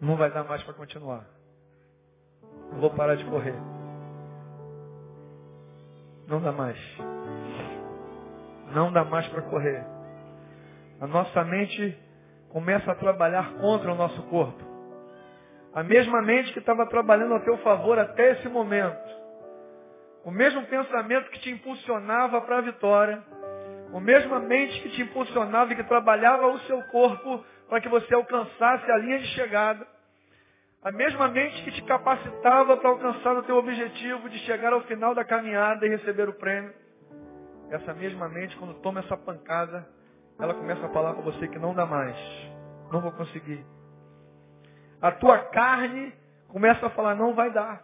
A: Não vai dar mais para continuar. Não vou parar de correr. Não dá mais. Não dá mais para correr. A nossa mente começa a trabalhar contra o nosso corpo. A mesma mente que estava trabalhando a teu favor até esse momento. O mesmo pensamento que te impulsionava para a vitória. O mesma mente que te impulsionava e que trabalhava o seu corpo para que você alcançasse a linha de chegada. A mesma mente que te capacitava para alcançar o teu objetivo de chegar ao final da caminhada e receber o prêmio. Essa mesma mente, quando toma essa pancada, ela começa a falar para você que não dá mais. Não vou conseguir. A tua carne começa a falar, não vai dar.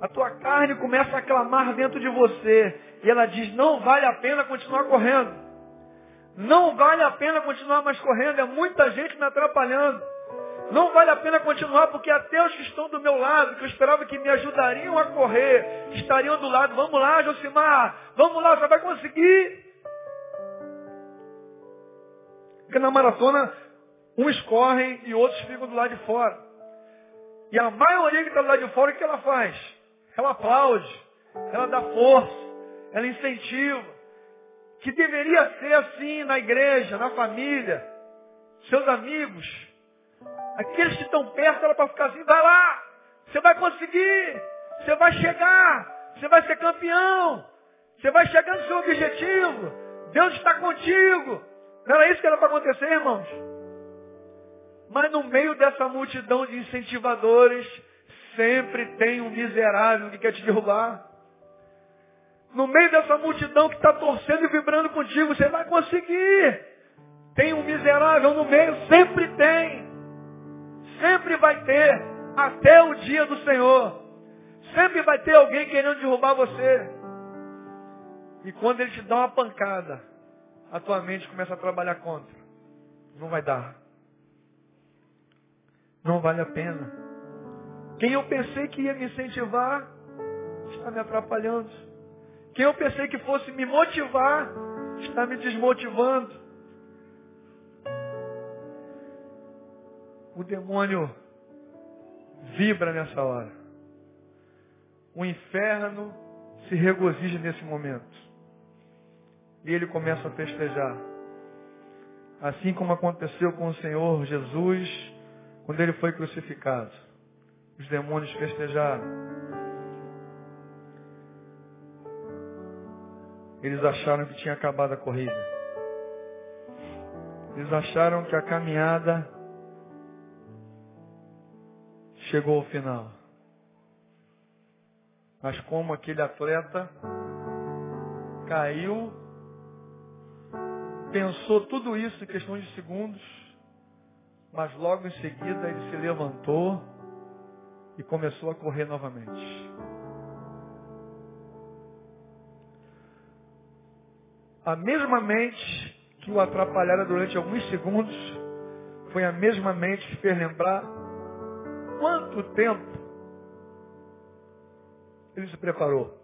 A: A tua carne começa a clamar dentro de você. E ela diz, não vale a pena continuar correndo. Não vale a pena continuar mais correndo. É muita gente me atrapalhando. Não vale a pena continuar porque até os que estão do meu lado, que eu esperava que me ajudariam a correr, estariam do lado. Vamos lá, Josimar. Vamos lá, você vai conseguir. Porque na maratona, uns correm e outros ficam do lado de fora. E a maioria que está do lado de fora, o que ela faz? Ela aplaude, ela dá força, ela incentiva. Que deveria ser assim na igreja, na família, seus amigos, Aqueles que estão perto, ela para ficar assim, vai lá, você vai conseguir, você vai chegar, você vai ser campeão, você vai chegar no seu objetivo, Deus está contigo. Não era isso que era para acontecer, irmãos? Mas no meio dessa multidão de incentivadores, sempre tem um miserável que quer te derrubar. No meio dessa multidão que está torcendo e vibrando contigo, você vai conseguir. Tem um miserável no meio, sempre tem. Sempre vai ter, até o dia do Senhor. Sempre vai ter alguém querendo derrubar você. E quando ele te dá uma pancada, a tua mente começa a trabalhar contra. Não vai dar. Não vale a pena. Quem eu pensei que ia me incentivar, está me atrapalhando. Quem eu pensei que fosse me motivar, está me desmotivando. O demônio vibra nessa hora. O inferno se regozija nesse momento. E ele começa a festejar. Assim como aconteceu com o Senhor Jesus quando ele foi crucificado. Os demônios festejaram. Eles acharam que tinha acabado a corrida. Eles acharam que a caminhada chegou ao final. Mas como aquele atleta caiu, pensou tudo isso em questão de segundos, mas logo em seguida ele se levantou e começou a correr novamente. A mesma mente que o atrapalhara durante alguns segundos foi a mesma mente que fez lembrar quanto tempo ele se preparou.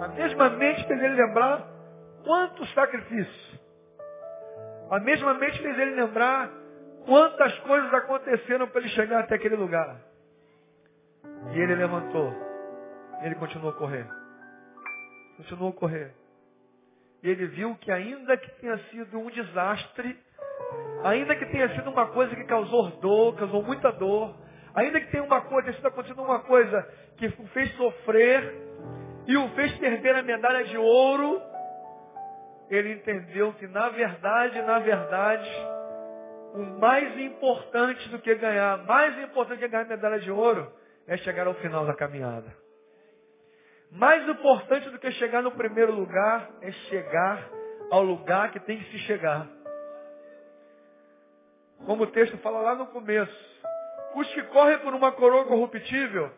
A: A mesma mente fez ele lembrar quanto sacrifício. A mesma mente fez ele lembrar quantas coisas aconteceram para ele chegar até aquele lugar. E ele levantou. Ele continuou a correr. Continuou a correr. E ele viu que ainda que tenha sido um desastre, Ainda que tenha sido uma coisa que causou dor, causou muita dor, ainda que tenha uma coisa, tenha sido acontecendo uma coisa que o fez sofrer e o fez perder a medalha de ouro, ele entendeu que na verdade, na verdade, o mais importante do que ganhar, mais importante do que ganhar medalha de ouro, é chegar ao final da caminhada. Mais importante do que chegar no primeiro lugar é chegar ao lugar que tem que se chegar. Como o texto fala lá no começo. Os que correm por uma coroa corruptível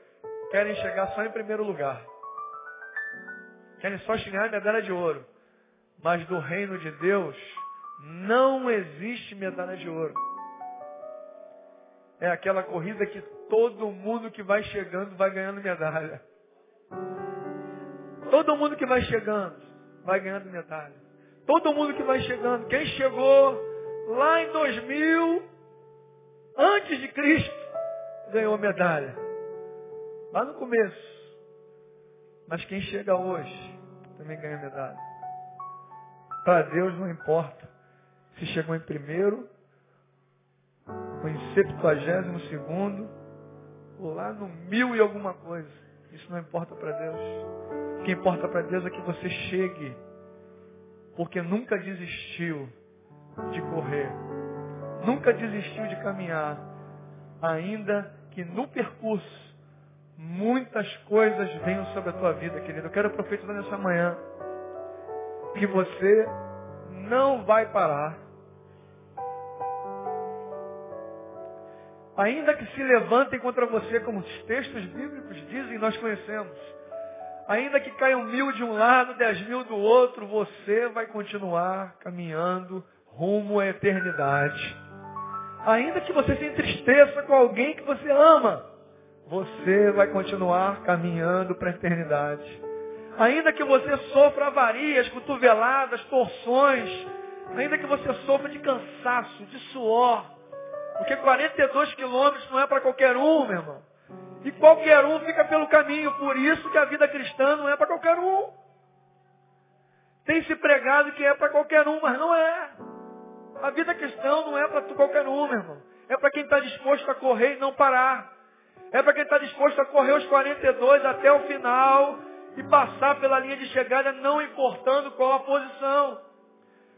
A: querem chegar só em primeiro lugar. Querem só chegar a medalha de ouro. Mas do reino de Deus não existe medalha de ouro. É aquela corrida que todo mundo que vai chegando vai ganhando medalha. Todo mundo que vai chegando vai ganhando medalha. Todo mundo que vai chegando. Quem chegou lá em 2000, antes de Cristo, ganhou medalha. Lá no começo. Mas quem chega hoje também ganha medalha. Para Deus não importa se chegou em primeiro, ou em septuagésimo segundo, ou lá no mil e alguma coisa. Isso não importa para Deus. O que importa para Deus é que você chegue, porque nunca desistiu de correr, nunca desistiu de caminhar, ainda que no percurso muitas coisas venham sobre a tua vida, querido. Eu quero profetizar nessa manhã que você não vai parar. Ainda que se levantem contra você, como os textos bíblicos dizem, nós conhecemos. Ainda que caiam mil de um lado, dez mil do outro, você vai continuar caminhando rumo à eternidade. Ainda que você se entristeça com alguém que você ama, você vai continuar caminhando para a eternidade. Ainda que você sofra avarias, cotoveladas, torções, ainda que você sofra de cansaço, de suor, porque 42 quilômetros não é para qualquer um, meu irmão. E qualquer um fica pelo caminho, por isso que a vida cristã não é para qualquer um. Tem se pregado que é para qualquer um, mas não é. A vida cristã não é para qualquer um, meu irmão. É para quem está disposto a correr e não parar. É para quem está disposto a correr os 42 até o final e passar pela linha de chegada, não importando qual a posição.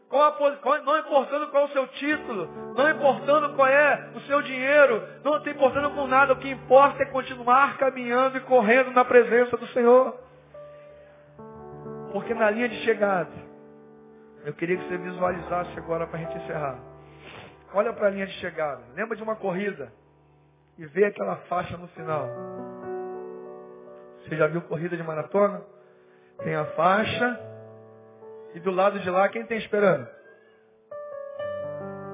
A: Qual qual, não importando qual o seu título, não importando qual é o seu dinheiro, não está importando com nada, o que importa é continuar caminhando e correndo na presença do Senhor. Porque na linha de chegada, eu queria que você visualizasse agora para a gente encerrar. Olha para a linha de chegada. Lembra de uma corrida e vê aquela faixa no final. Você já viu corrida de maratona? Tem a faixa e do lado de lá quem tem esperando?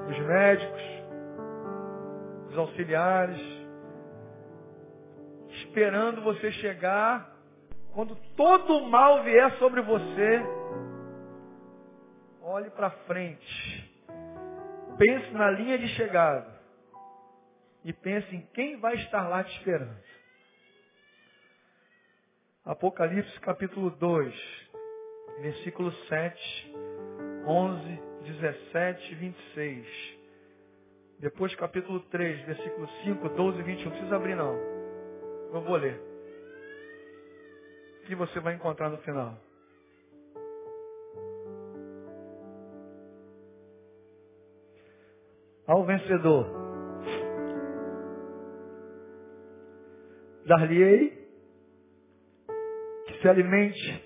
A: Os médicos, os auxiliares, esperando você chegar. Quando todo o mal vier sobre você, olhe para frente. Pense na linha de chegada. E pense em quem vai estar lá te esperando. Apocalipse capítulo 2, versículo 7, 11, 17 e 26. Depois capítulo 3, versículo 5, 12 e 21. Não precisa abrir não. Eu vou ler. O que você vai encontrar no final? Ao vencedor, dar-lhe-ei se alimente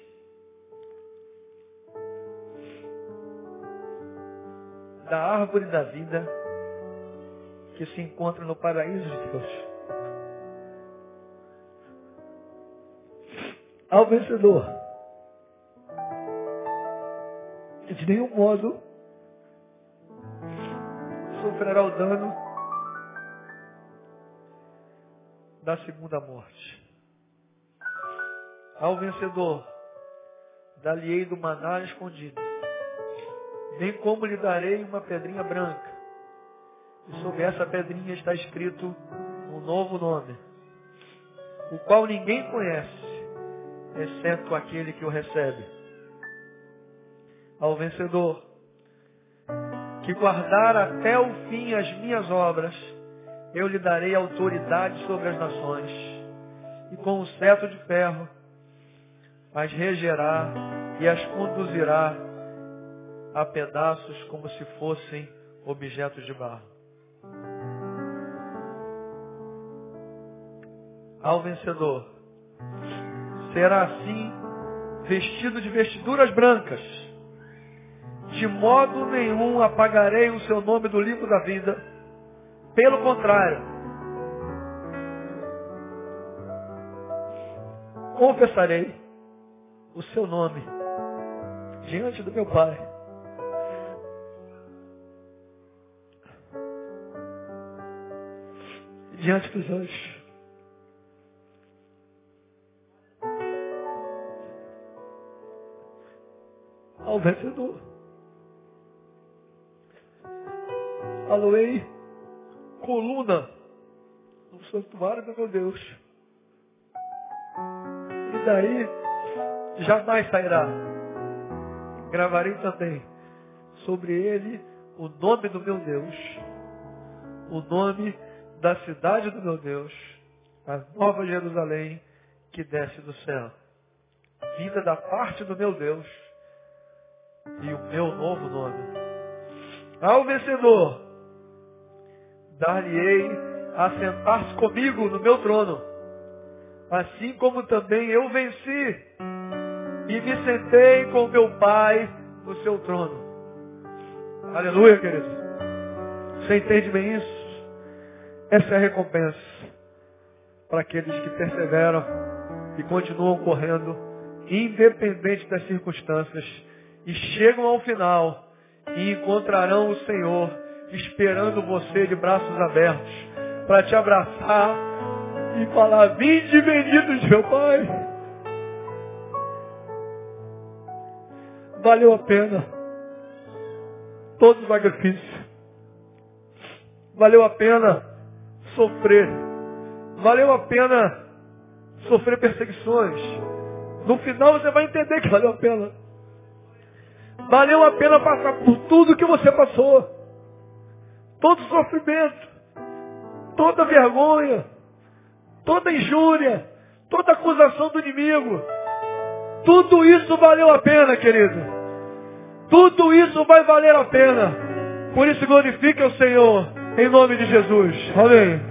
A: da árvore da vida que se encontra no paraíso de Deus. Ao vencedor, de nenhum modo sofrerá o dano da segunda morte. Ao vencedor, dali-ei do maná escondido nem como lhe darei uma pedrinha branca. E sobre essa pedrinha está escrito um novo nome, o qual ninguém conhece, exceto aquele que o recebe. Ao vencedor, que guardar até o fim as minhas obras, eu lhe darei autoridade sobre as nações, e com o cetro de ferro as regerá e as conduzirá a pedaços como se fossem objetos de barro. Ao vencedor será assim vestido de vestiduras brancas. De modo nenhum apagarei o seu nome do livro da vida. Pelo contrário, confessarei o seu nome diante do meu Pai. Diante dos anjos. ao vencedor. Aloei coluna no santuário do meu Deus. E daí jamais sairá. Gravarei também sobre ele o nome do meu Deus, o nome da cidade do meu Deus, a nova Jerusalém que desce do céu. Vinda da parte do meu Deus e o meu novo nome. Ao vencedor, dar-lhe-ei a sentar-se comigo no meu trono, assim como também eu venci e me sentei com meu Pai no seu trono. Aleluia, querido. Você entende bem isso? Essa é a recompensa para aqueles que perseveram e continuam correndo, independente das circunstâncias e chegam ao final e encontrarão o Senhor esperando você de braços abertos para te abraçar e falar, vinde benditos meu Pai. Valeu a pena todo o sacrifício. Valeu a pena sofrer. Valeu a pena sofrer perseguições. No final você vai entender que valeu a pena. Valeu a pena passar por tudo que você passou. Todo sofrimento, toda vergonha, toda injúria, toda acusação do inimigo. Tudo isso valeu a pena, querido. Tudo isso vai valer a pena. Por isso glorifique o Senhor, em nome de Jesus. Amém.